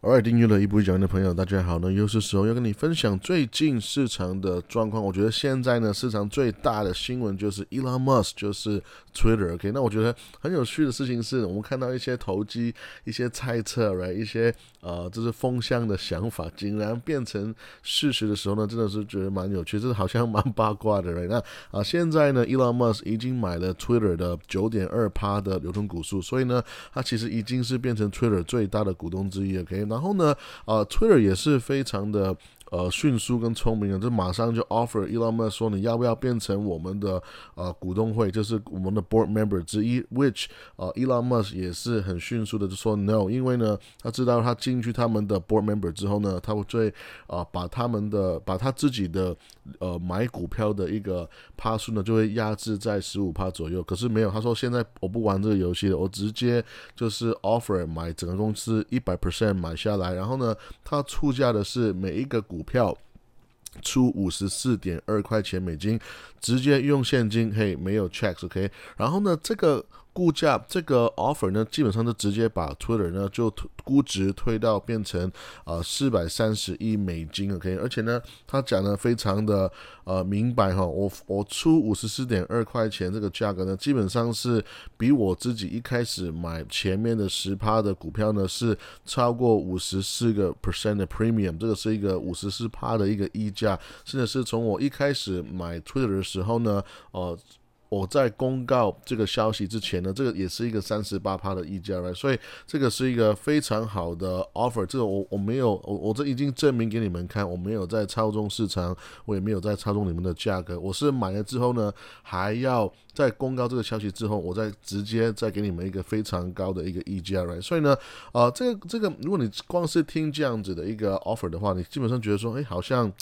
偶尔订阅了一步一脚印的朋友，大家好呢，又是时候要跟你分享最近市场的状况。我觉得现在呢，市场最大的新闻就是 Elon Musk，就是 Twitter。OK，那我觉得很有趣的事情是，我们看到一些投机、一些猜测哎一些呃，就是风向的想法，竟然变成事实的时候呢，真的是觉得蛮有趣，这好像蛮八卦的哎那啊，现在呢，Elon Musk 已经买了 Twitter 的九点二趴的流通股数，所以呢，他其实已经是变成 Twitter 最大的股东之一。OK。然后呢，啊，Twitter 也是非常的。呃，迅速跟聪明的，就马上就 offer Elon Musk 说你要不要变成我们的呃股东会，就是我们的 board member 之一，which 呃 Elon Musk 也是很迅速的就说 no，因为呢他知道他进去他们的 board member 之后呢，他会最啊把他们的把他自己的呃买股票的一个趴数呢就会压制在十五趴左右，可是没有，他说现在我不玩这个游戏了，我直接就是 offer 买整个公司一百 percent 买下来，然后呢他出价的是每一个股。股票出五十四点二块钱美金，直接用现金，嘿，没有 checks，OK。然后呢，这个。估价这个 offer 呢，基本上就直接把 Twitter 呢就估值推到变成呃四百三十亿美金，OK，而且呢，他讲的非常的呃明白哈，我我出五十四点二块钱这个价格呢，基本上是比我自己一开始买前面的十趴的股票呢是超过五十四个 percent 的 premium，这个是一个五十四趴的一个溢价，甚至是从我一开始买 Twitter 的时候呢，呃。我在公告这个消息之前呢，这个也是一个三十八趴的溢价来，所以这个是一个非常好的 offer。这个我我没有，我我这已经证明给你们看，我没有在操纵市场，我也没有在操纵你们的价格。我是买了之后呢，还要在公告这个消息之后，我再直接再给你们一个非常高的一个溢价来。所以呢，呃，这个这个，如果你光是听这样子的一个 offer 的话，你基本上觉得说，哎，好像。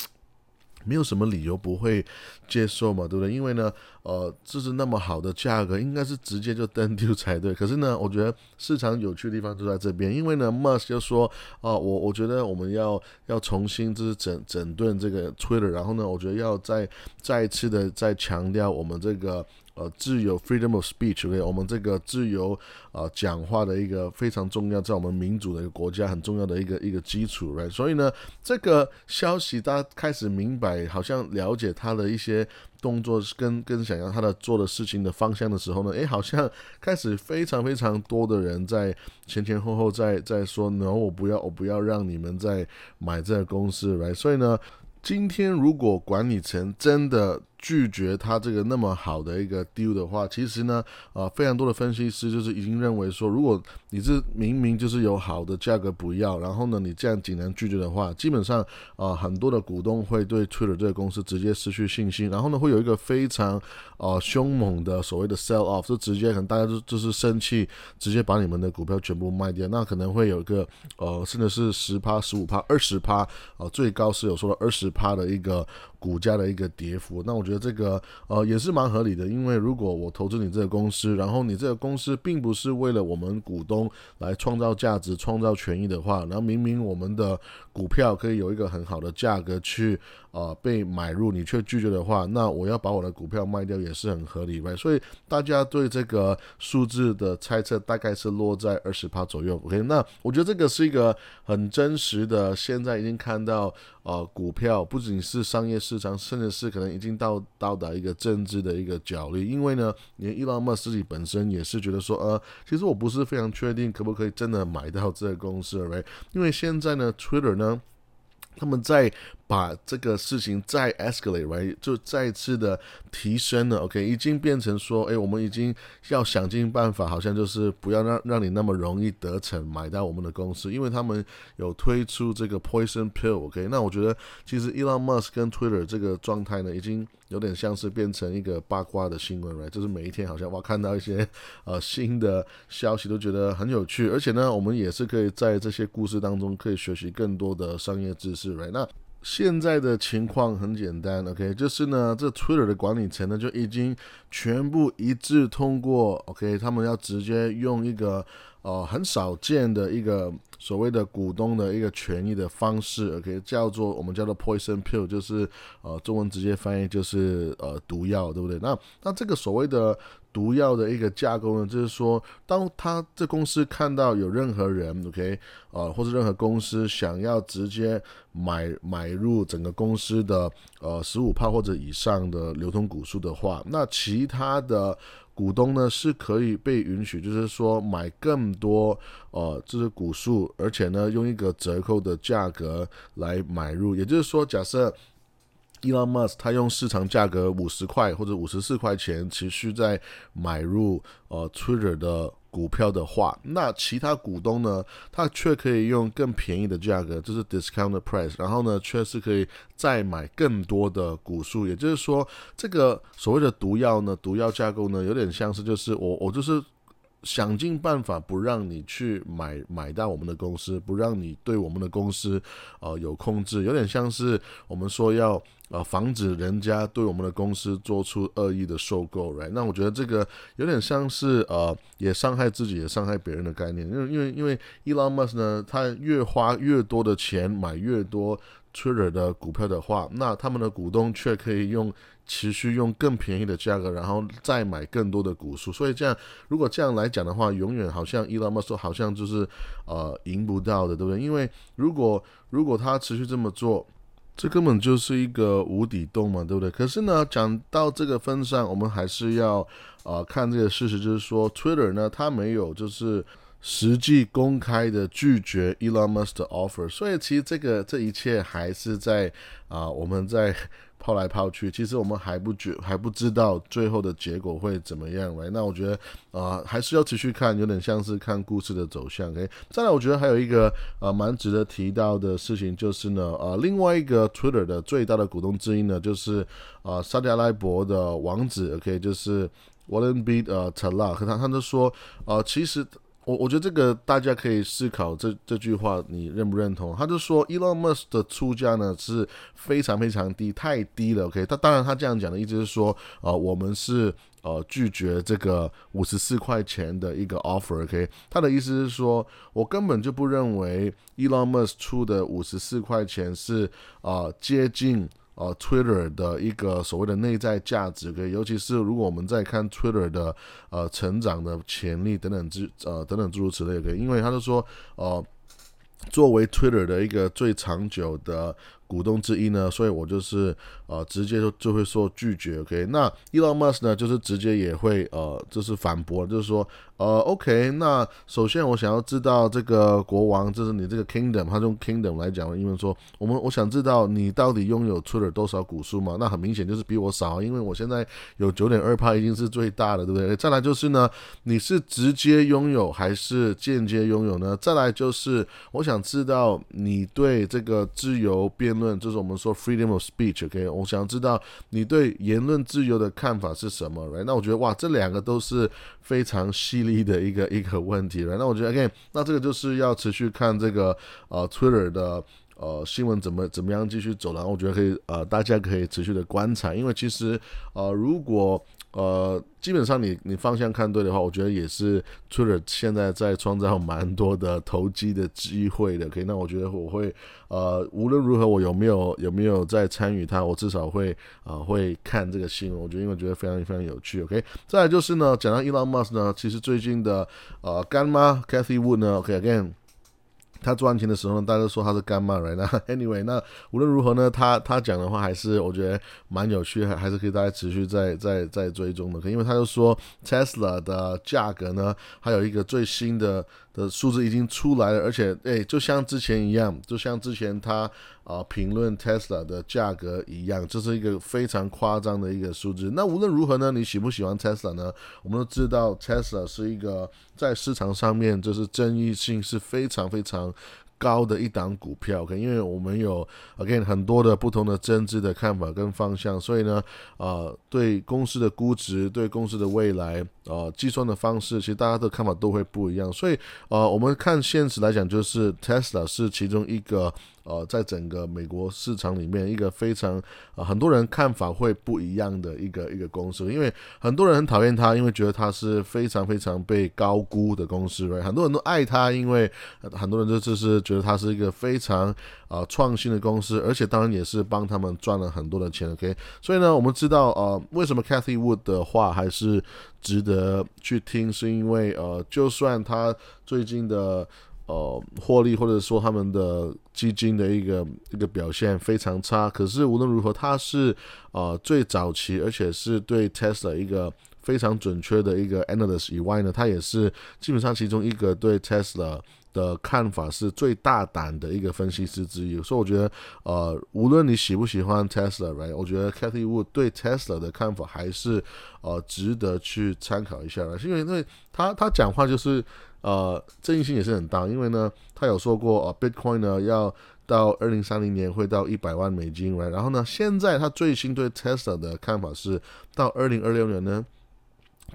没有什么理由不会接受嘛，对不对？因为呢，呃，这是那么好的价格，应该是直接就登丢才对。可是呢，我觉得市场有趣的地方就在这边，因为呢，Musk 就说，哦，我我觉得我们要要重新就是整整顿这个 Twitter，然后呢，我觉得要再再一次的再强调我们这个。呃，自由 （freedom of speech），OK，我们这个自由啊讲话的一个非常重要，在我们民主的一个国家很重要的一个一个基础，right？所以呢，这个消息大家开始明白，好像了解他的一些动作跟跟想要他的做的事情的方向的时候呢，诶，好像开始非常非常多的人在前前后后在在说，no，我不要，我不要让你们再买这个公司，right？所以呢，今天如果管理层真的。拒绝他这个那么好的一个 deal 的话，其实呢，呃，非常多的分析师就是已经认为说，如果你是明明就是有好的价格不要，然后呢，你这样竟然拒绝的话，基本上啊，很多的股东会对 Twitter 这个公司直接失去信心，然后呢，会有一个非常呃凶猛的所谓的 sell off，就直接可能大家就就是生气，直接把你们的股票全部卖掉，那可能会有一个呃，甚至是十趴、十五趴、二十趴，呃，最高是有说二十趴的一个。股价的一个跌幅，那我觉得这个呃也是蛮合理的，因为如果我投资你这个公司，然后你这个公司并不是为了我们股东来创造价值、创造权益的话，然后明明我们的股票可以有一个很好的价格去。啊，被买入你却拒绝的话，那我要把我的股票卖掉也是很合理呗。所以大家对这个数字的猜测大概是落在二十趴左右。OK，那我觉得这个是一个很真实的。现在已经看到，呃，股票不仅是商业市场，甚至是可能已经到到达一个政治的一个角力。因为呢，连伊朗马自己本身也是觉得说，呃，其实我不是非常确定可不可以真的买到这个公司，right？因为现在呢，Twitter 呢。他们在把这个事情再 escalate，right，就再次的提升了，OK，已经变成说，哎，我们已经要想尽办法，好像就是不要让让你那么容易得逞买到我们的公司，因为他们有推出这个 poison pill，OK，那我觉得其实 Elon Musk 跟 Twitter 这个状态呢，已经有点像是变成一个八卦的新闻，right，就是每一天好像哇看到一些呃新的消息都觉得很有趣，而且呢，我们也是可以在这些故事当中可以学习更多的商业知识。right 那现在的情况很简单，OK，就是呢，这 Twitter 的管理层呢就已经全部一致通过，OK，他们要直接用一个呃很少见的一个所谓的股东的一个权益的方式，OK，叫做我们叫做 poison pill，就是呃中文直接翻译就是呃毒药，对不对？那那这个所谓的毒药的一个架构呢，就是说，当他这公司看到有任何人，OK，呃，或是任何公司想要直接买买入整个公司的呃十五帕或者以上的流通股数的话，那其他的股东呢是可以被允许，就是说买更多呃这是股数，而且呢用一个折扣的价格来买入，也就是说，假设。Elon Musk 他用市场价格五十块或者五十四块钱持续在买入呃 Twitter 的股票的话，那其他股东呢，他却可以用更便宜的价格，就是 discount price，然后呢，却是可以再买更多的股数。也就是说，这个所谓的毒药呢，毒药架构呢，有点像是就是我我就是。想尽办法不让你去买买到我们的公司，不让你对我们的公司呃有控制，有点像是我们说要呃防止人家对我们的公司做出恶意的收购，right？那我觉得这个有点像是呃也伤害自己也伤害别人的概念，因为因为因为 Elon Musk 呢，他越花越多的钱买越多 Twitter 的股票的话，那他们的股东却可以用。持续用更便宜的价格，然后再买更多的股数，所以这样如果这样来讲的话，永远好像 Elon Musk 好像就是呃赢不到的，对不对？因为如果如果他持续这么做，这根本就是一个无底洞嘛，对不对？可是呢，讲到这个份上，我们还是要啊看这个事实，就是说 Twitter 呢，它没有就是实际公开的拒绝 Elon Musk 的 offer，所以其实这个这一切还是在啊我们在。抛来抛去，其实我们还不觉还不知道最后的结果会怎么样来。那我觉得啊，还是要持续看，有点像是看故事的走向。OK，再来，我觉得还有一个呃蛮值得提到的事情，就是呢，呃，另外一个 Twitter 的最大的股东之一呢，就是啊沙特阿拉伯的王子。OK，就是 Warren B 呃 Tala，和他他就说，呃，其实。我我觉得这个大家可以思考这这句话，你认不认同？他就说，Elon Musk 的出价呢是非常非常低，太低了。OK，他当然他这样讲的意思是说，呃，我们是呃拒绝这个五十四块钱的一个 offer。OK，他的意思是说，我根本就不认为 Elon Musk 出的五十四块钱是啊接近。呃，Twitter 的一个所谓的内在价值，可以，尤其是如果我们在看 Twitter 的呃成长的潜力等等之呃等等诸如此类，可以，因为他就说，呃，作为 Twitter 的一个最长久的。股东之一呢，所以我就是呃直接就就会说拒绝，OK？那 Elon Musk 呢，就是直接也会呃就是反驳，就是说呃 OK，那首先我想要知道这个国王，就是你这个 Kingdom，他用 Kingdom 来讲，因为说我们我想知道你到底拥有出了多少股数嘛？那很明显就是比我少，因为我现在有九点二帕，已经是最大的，对不对？再来就是呢，你是直接拥有还是间接拥有呢？再来就是我想知道你对这个自由辩。论就是我们说 freedom of speech，OK？我想知道你对言论自由的看法是什么，right？那我觉得哇，这两个都是非常犀利的一个一个问题了。那我觉得，OK，那这个就是要持续看这个呃 Twitter 的呃新闻怎么怎么样继续走，然后我觉得可以呃大家可以持续的观察，因为其实呃如果呃，基本上你你方向看对的话，我觉得也是出了现在在创造蛮多的投机的机会的。可以，那我觉得我会呃，无论如何我有没有有没有在参与它，我至少会啊会看这个新闻。我觉得因为觉得非常非常有趣。OK，再来就是呢，讲到 Elon Musk 呢，其实最近的呃干妈 Cathy Wood 呢，OK again。他赚钱的时候呢，大家都说他是干妈，right？那 anyway，那无论如何呢，他他讲的话还是我觉得蛮有趣，还还是可以大家持续在在在追踪的。因为他就说 Tesla 的价格呢，还有一个最新的。的数字已经出来了，而且诶，就像之前一样，就像之前他啊评论 Tesla 的价格一样，这是一个非常夸张的一个数字。那无论如何呢，你喜不喜欢 Tesla 呢？我们都知道 Tesla 是一个在市场上面就是争议性是非常非常。高的一档股票，OK，因为我们有 again 很多的不同的增资的看法跟方向，所以呢，呃，对公司的估值、对公司的未来，呃，计算的方式，其实大家的看法都会不一样。所以，呃，我们看现实来讲，就是 Tesla 是其中一个。呃，在整个美国市场里面一个非常啊，很多人看法会不一样的一个一个公司，因为很多人很讨厌它，因为觉得它是非常非常被高估的公司对很多人都爱它，因为很多人就是觉得它是一个非常啊创新的公司，而且当然也是帮他们赚了很多的钱，OK？所以呢，我们知道呃，为什么 Cathy Wood 的话还是值得去听，是因为呃，就算他最近的。呃，获利或者说他们的基金的一个一个表现非常差，可是无论如何，它是呃最早期，而且是对 Tesla 一个非常准确的一个 analyst 以外呢，它也是基本上其中一个对 Tesla 的看法是最大胆的一个分析师之一。所以我觉得，呃，无论你喜不喜欢 Tesla，right，我觉得 Cathy Wood 对 Tesla 的看法还是呃值得去参考一下的，是因为因为他他讲话就是。呃，争议性也是很大，因为呢，他有说过，呃，Bitcoin 呢要到二零三零年会到一百万美金，right？然后呢，现在他最新对 Tesla 的看法是，到二零二六年呢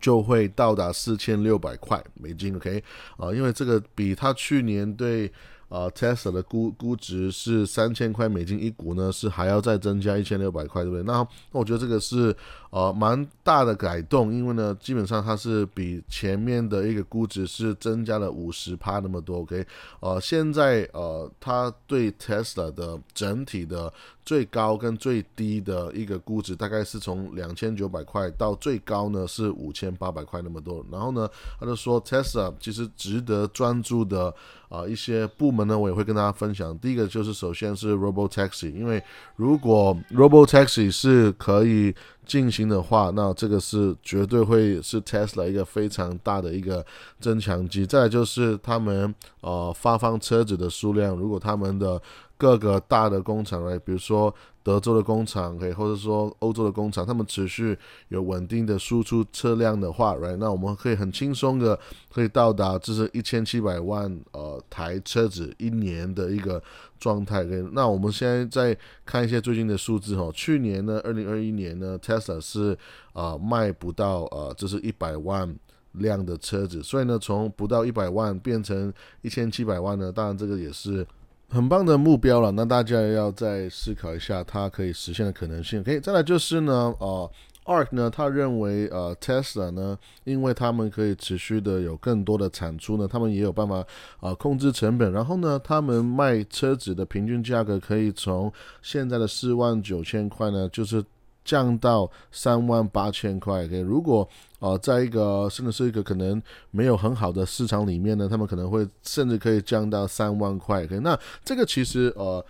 就会到达四千六百块美金，OK？啊，因为这个比他去年对。呃，Tesla 的估估值是三千块美金一股呢，是还要再增加一千六百块，对不对？那那我觉得这个是呃蛮大的改动，因为呢，基本上它是比前面的一个估值是增加了五十趴那么多，OK？呃，现在呃，它对 Tesla 的整体的。最高跟最低的一个估值大概是从两千九百块到最高呢是五千八百块那么多。然后呢，他就说 Tesla 其实值得专注的啊一些部门呢，我也会跟大家分享。第一个就是首先是 Robo Taxi，因为如果 Robo Taxi 是可以进行的话，那这个是绝对会是 Tesla 一个非常大的一个增强机。再就是他们呃发放车子的数量，如果他们的各个大的工厂来，比如说德州的工厂，可以或者说欧洲的工厂，他们持续有稳定的输出车辆的话，right，那我们可以很轻松的可以到达这是一千七百万呃台车子一年的一个状态。那我们现在再看一些最近的数字哈，去年呢，二零二一年呢，Tesla 是啊卖不到呃这是一百万辆的车子，所以呢，从不到一百万变成一千七百万呢，当然这个也是。很棒的目标了，那大家要再思考一下它可以实现的可能性。可以再来就是呢，呃，Ark 呢，他认为呃，Tesla 呢，因为他们可以持续的有更多的产出呢，他们也有办法啊控制成本，然后呢，他们卖车子的平均价格可以从现在的四万九千块呢，就是。降到三万八千块，可以。如果呃，在一个甚至是一个可能没有很好的市场里面呢，他们可能会甚至可以降到三万块，可以。那这个其实呃。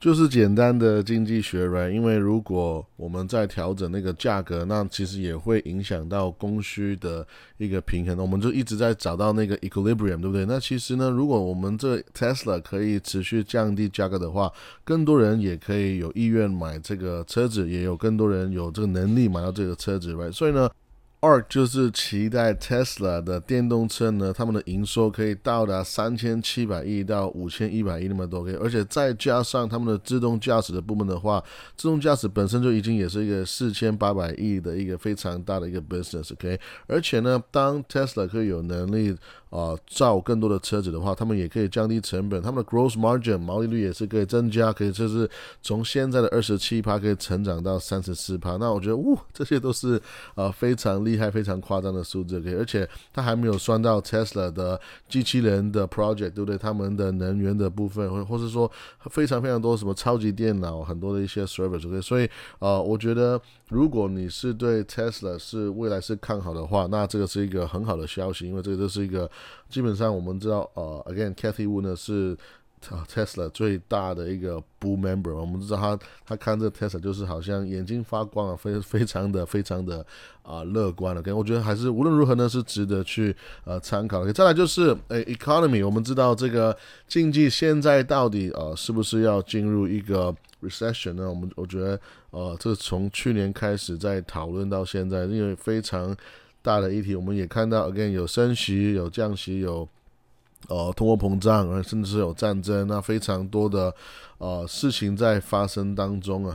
就是简单的经济学呗因为如果我们在调整那个价格，那其实也会影响到供需的一个平衡。我们就一直在找到那个 equilibrium，对不对？那其实呢，如果我们这 Tesla 可以持续降低价格的话，更多人也可以有意愿买这个车子，也有更多人有这个能力买到这个车子，right？所以呢。二就是期待 Tesla 的电动车呢，他们的营收可以到达三千七百亿到五千一百亿那么多，而且再加上他们的自动驾驶的部门的话，自动驾驶本身就已经也是一个四千八百亿的一个非常大的一个 business，OK，而且呢，当 Tesla 可以有能力。啊，造更多的车子的话，他们也可以降低成本，他们的 gross margin 毛利率也是可以增加，可以就是从现在的二十七趴可以成长到三十四趴。那我觉得，呜，这些都是呃非常厉害、非常夸张的数字。可以，而且它还没有算到 Tesla 的机器人的 project，对不对？他们的能源的部分，或或是说非常非常多什么超级电脑，很多的一些 service。所以，呃，我觉得如果你是对 Tesla 是未来是看好的话，那这个是一个很好的消息，因为这个就是一个。基本上我们知道，呃，again，Cathy Wood 呢是 Tesla 最大的一个 bull member。我们知道他他看这 Tesla 就是好像眼睛发光啊，非非常的非常的啊乐观了。跟我觉得还是无论如何呢是值得去呃参考的。再来就是诶 economy，我们知道这个经济现在到底呃是不是要进入一个 recession 呢？我们我觉得呃这从去年开始在讨论到现在，因为非常。大的议题，我们也看到，again 有升息、有降息、有呃通货膨胀，甚至是有战争，那非常多的呃事情在发生当中啊。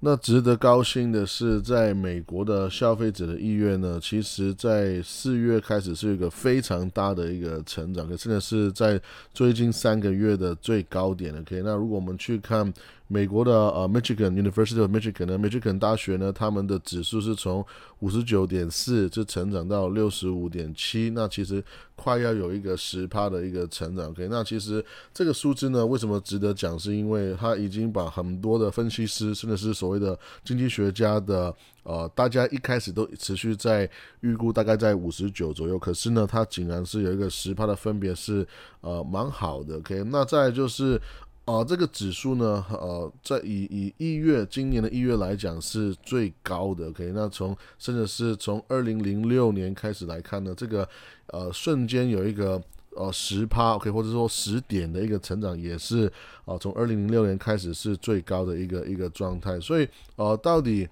那值得高兴的是，在美国的消费者的意愿呢，其实在四月开始是一个非常大的一个成长，可真的是在最近三个月的最高点了。OK，那如果我们去看。美国的呃，Michigan University of Michigan 呢，Michigan 大学呢，他们的指数是从五十九点四就成长到六十五点七，那其实快要有一个十趴的一个成长。OK，那其实这个数字呢，为什么值得讲？是因为它已经把很多的分析师，甚至是所谓的经济学家的呃，大家一开始都持续在预估大概在五十九左右，可是呢，它竟然是有一个十趴的分别，是呃蛮好的。OK，那再就是。啊，这个指数呢，呃，在以以一月今年的一月来讲是最高的。OK，那从甚至是从二零零六年开始来看呢，这个呃瞬间有一个呃十趴 OK，或者说十点的一个成长，也是啊从二零零六年开始是最高的一个一个状态。所以呃，到底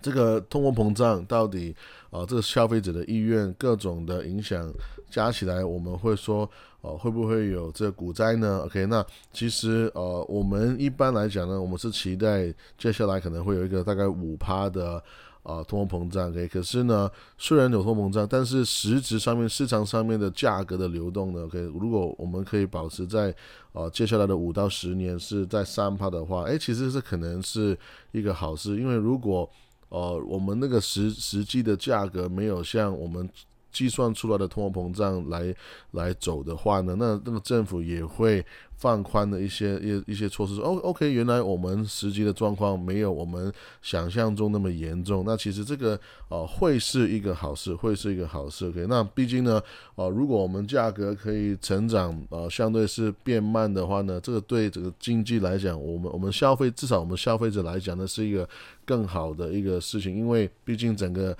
这个通货膨胀到底啊这个消费者的意愿各种的影响加起来，我们会说。哦，会不会有这股灾呢？OK，那其实呃，我们一般来讲呢，我们是期待接下来可能会有一个大概五趴的啊通货膨胀。OK，可是呢，虽然有通货膨胀，但是实质上面市场上面的价格的流动呢，OK，如果我们可以保持在呃接下来的五到十年是在三趴的话，诶，其实是可能是一个好事，因为如果呃我们那个实实际的价格没有像我们。计算出来的通货膨胀来来走的话呢，那那个政府也会放宽的一些一一些措施。哦，OK，原来我们实际的状况没有我们想象中那么严重。那其实这个呃会是一个好事，会是一个好事。OK，那毕竟呢，呃，如果我们价格可以成长，呃，相对是变慢的话呢，这个对这个经济来讲，我们我们消费至少我们消费者来讲呢，是一个更好的一个事情，因为毕竟整个。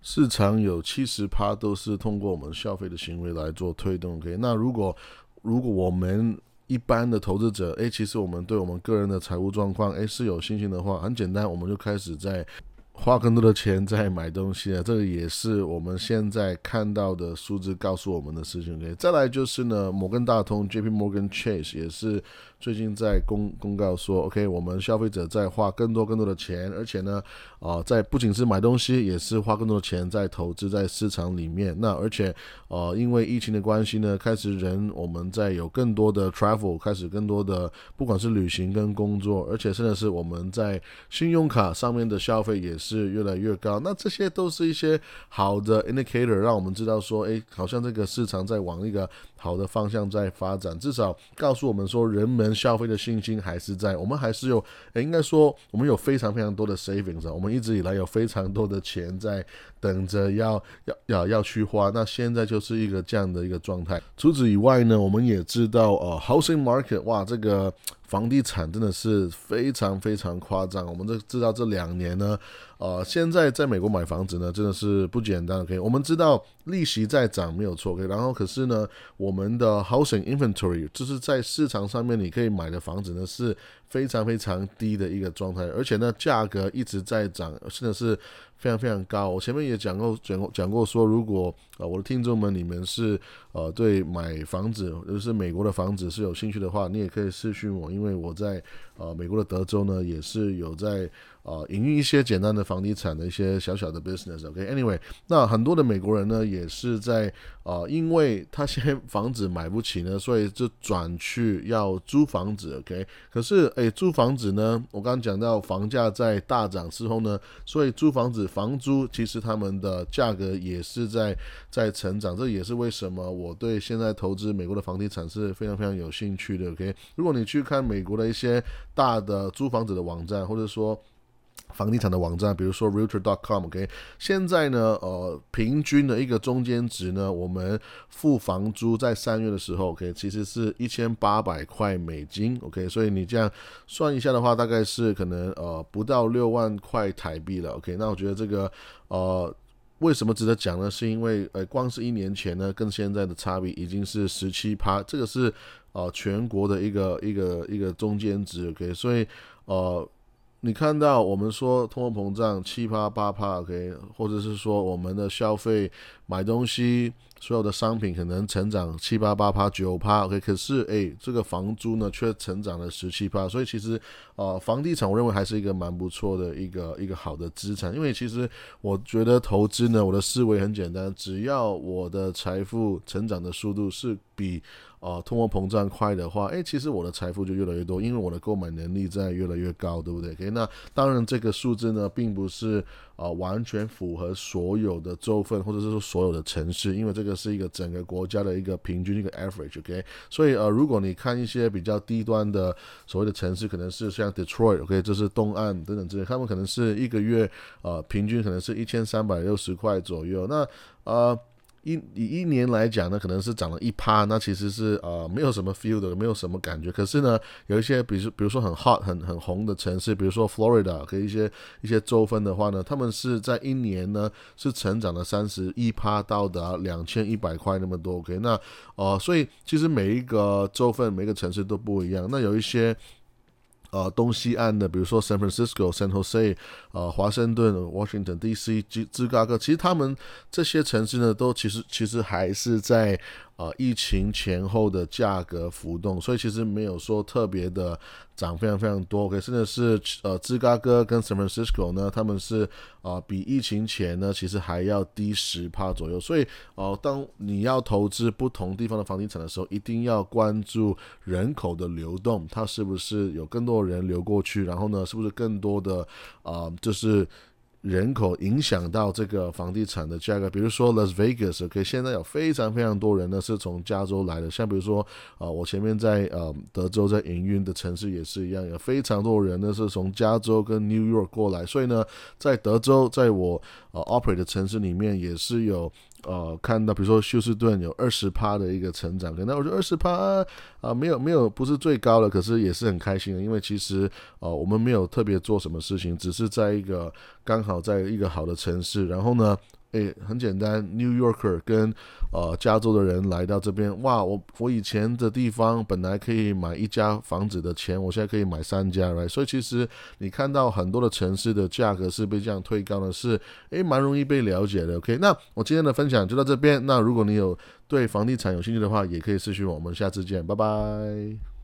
市场有七十趴都是通过我们消费的行为来做推动。OK，那如果如果我们一般的投资者，诶，其实我们对我们个人的财务状况，诶，是有信心的话，很简单，我们就开始在花更多的钱在买东西了。这个也是我们现在看到的数字告诉我们的事情。OK，再来就是呢，摩根大通 （J.P. Morgan Chase） 也是。最近在公公告说，OK，我们消费者在花更多更多的钱，而且呢，啊，在不仅是买东西，也是花更多的钱在投资在市场里面。那而且，呃，因为疫情的关系呢，开始人我们在有更多的 travel，开始更多的不管是旅行跟工作，而且甚至是我们在信用卡上面的消费也是越来越高。那这些都是一些好的 indicator，让我们知道说，哎，好像这个市场在往一个好的方向在发展，至少告诉我们说，人们。消费的信心还是在，我们还是有，诶，应该说我们有非常非常多的 savings，我们一直以来有非常多的钱在等着要要要要去花，那现在就是一个这样的一个状态。除此以外呢，我们也知道，呃，housing market，哇，这个。房地产真的是非常非常夸张。我们这知道这两年呢，呃，现在在美国买房子呢，真的是不简单。OK，我们知道利息在涨没有错。OK，然后可是呢，我们的 housing inventory 就是在市场上面你可以买的房子呢是非常非常低的一个状态，而且呢价格一直在涨，真的是。非常非常高，我前面也讲过讲过讲过说，如果啊我的听众们你们是呃对买房子，就是美国的房子是有兴趣的话，你也可以私讯我，因为我在呃美国的德州呢也是有在。啊，营运一些简单的房地产的一些小小的 business，OK，Anyway，那很多的美国人呢，也是在啊，因为他现在房子买不起呢，所以就转去要租房子，OK。可是，诶，租房子呢，我刚刚讲到房价在大涨之后呢，所以租房子房租其实他们的价格也是在在成长，这也是为什么我对现在投资美国的房地产是非常非常有兴趣的，OK。如果你去看美国的一些大的租房子的网站，或者说房地产的网站，比如说 Realtor.com，OK，现在呢，呃，平均的一个中间值呢，我们付房租在三月的时候，OK，其实是一千八百块美金，OK，所以你这样算一下的话，大概是可能呃不到六万块台币了，OK，那我觉得这个呃为什么值得讲呢？是因为呃光是一年前呢，跟现在的差别已经是十七趴，这个是呃全国的一个一个一个中间值，OK，所以呃。你看到我们说通货膨胀七趴八趴，OK，或者是说我们的消费买东西。所有的商品可能成长七八八趴九趴，OK，可是诶，这个房租呢却成长了十七趴，所以其实呃，房地产我认为还是一个蛮不错的一个一个好的资产，因为其实我觉得投资呢，我的思维很简单，只要我的财富成长的速度是比呃通货膨胀快的话，诶，其实我的财富就越来越多，因为我的购买能力在越来越高，对不对？OK，那当然这个数字呢，并不是呃完全符合所有的州份或者是说所所有的城市，因为这个。是一个整个国家的一个平均一个 average，OK，所以呃，如果你看一些比较低端的所谓的城市，可能是像 Detroit，OK，这是东岸等等之类，他们可能是一个月呃平均可能是一千三百六十块左右，那呃。一以一年来讲呢，可能是涨了一趴，那其实是呃没有什么 feel 的，没有什么感觉。可是呢，有一些，比如比如说很 hot 很很红的城市，比如说 Florida，跟一些一些州份的话呢，他们是在一年呢是成长了三十一趴，到达两千一百块那么多。OK，那呃，所以其实每一个州份、每个城市都不一样。那有一些。呃，东西岸的，比如说 San Francisco、San Jose，呃，华盛顿、Washington D.C.、芝芝加哥，其实他们这些城市呢，都其实其实还是在。呃，疫情前后的价格浮动，所以其实没有说特别的涨非常非常多。OK，甚至是呃，芝加哥跟 San Francisco 呢，他们是啊，比疫情前呢，其实还要低十帕左右。所以哦，当你要投资不同地方的房地产的时候，一定要关注人口的流动，它是不是有更多人流过去，然后呢，是不是更多的啊，就是。人口影响到这个房地产的价格，比如说 Las Vegas，OK，现在有非常非常多人呢是从加州来的，像比如说啊，我前面在呃德州在营运的城市也是一样，有非常多人呢是从加州跟 New York 过来，所以呢，在德州，在我 operate 的城市里面也是有。呃，看到比如说休斯顿有二十趴的一个成长，那我觉得二十趴啊，没有没有不是最高的，可是也是很开心的，因为其实呃我们没有特别做什么事情，只是在一个刚好在一个好的城市，然后呢。诶，很简单，New Yorker 跟呃加州的人来到这边，哇，我我以前的地方本来可以买一家房子的钱，我现在可以买三家，right？所以其实你看到很多的城市的价格是被这样推高的，是诶蛮容易被了解的。OK，那我今天的分享就到这边。那如果你有对房地产有兴趣的话，也可以私讯我，我们下次见，拜拜。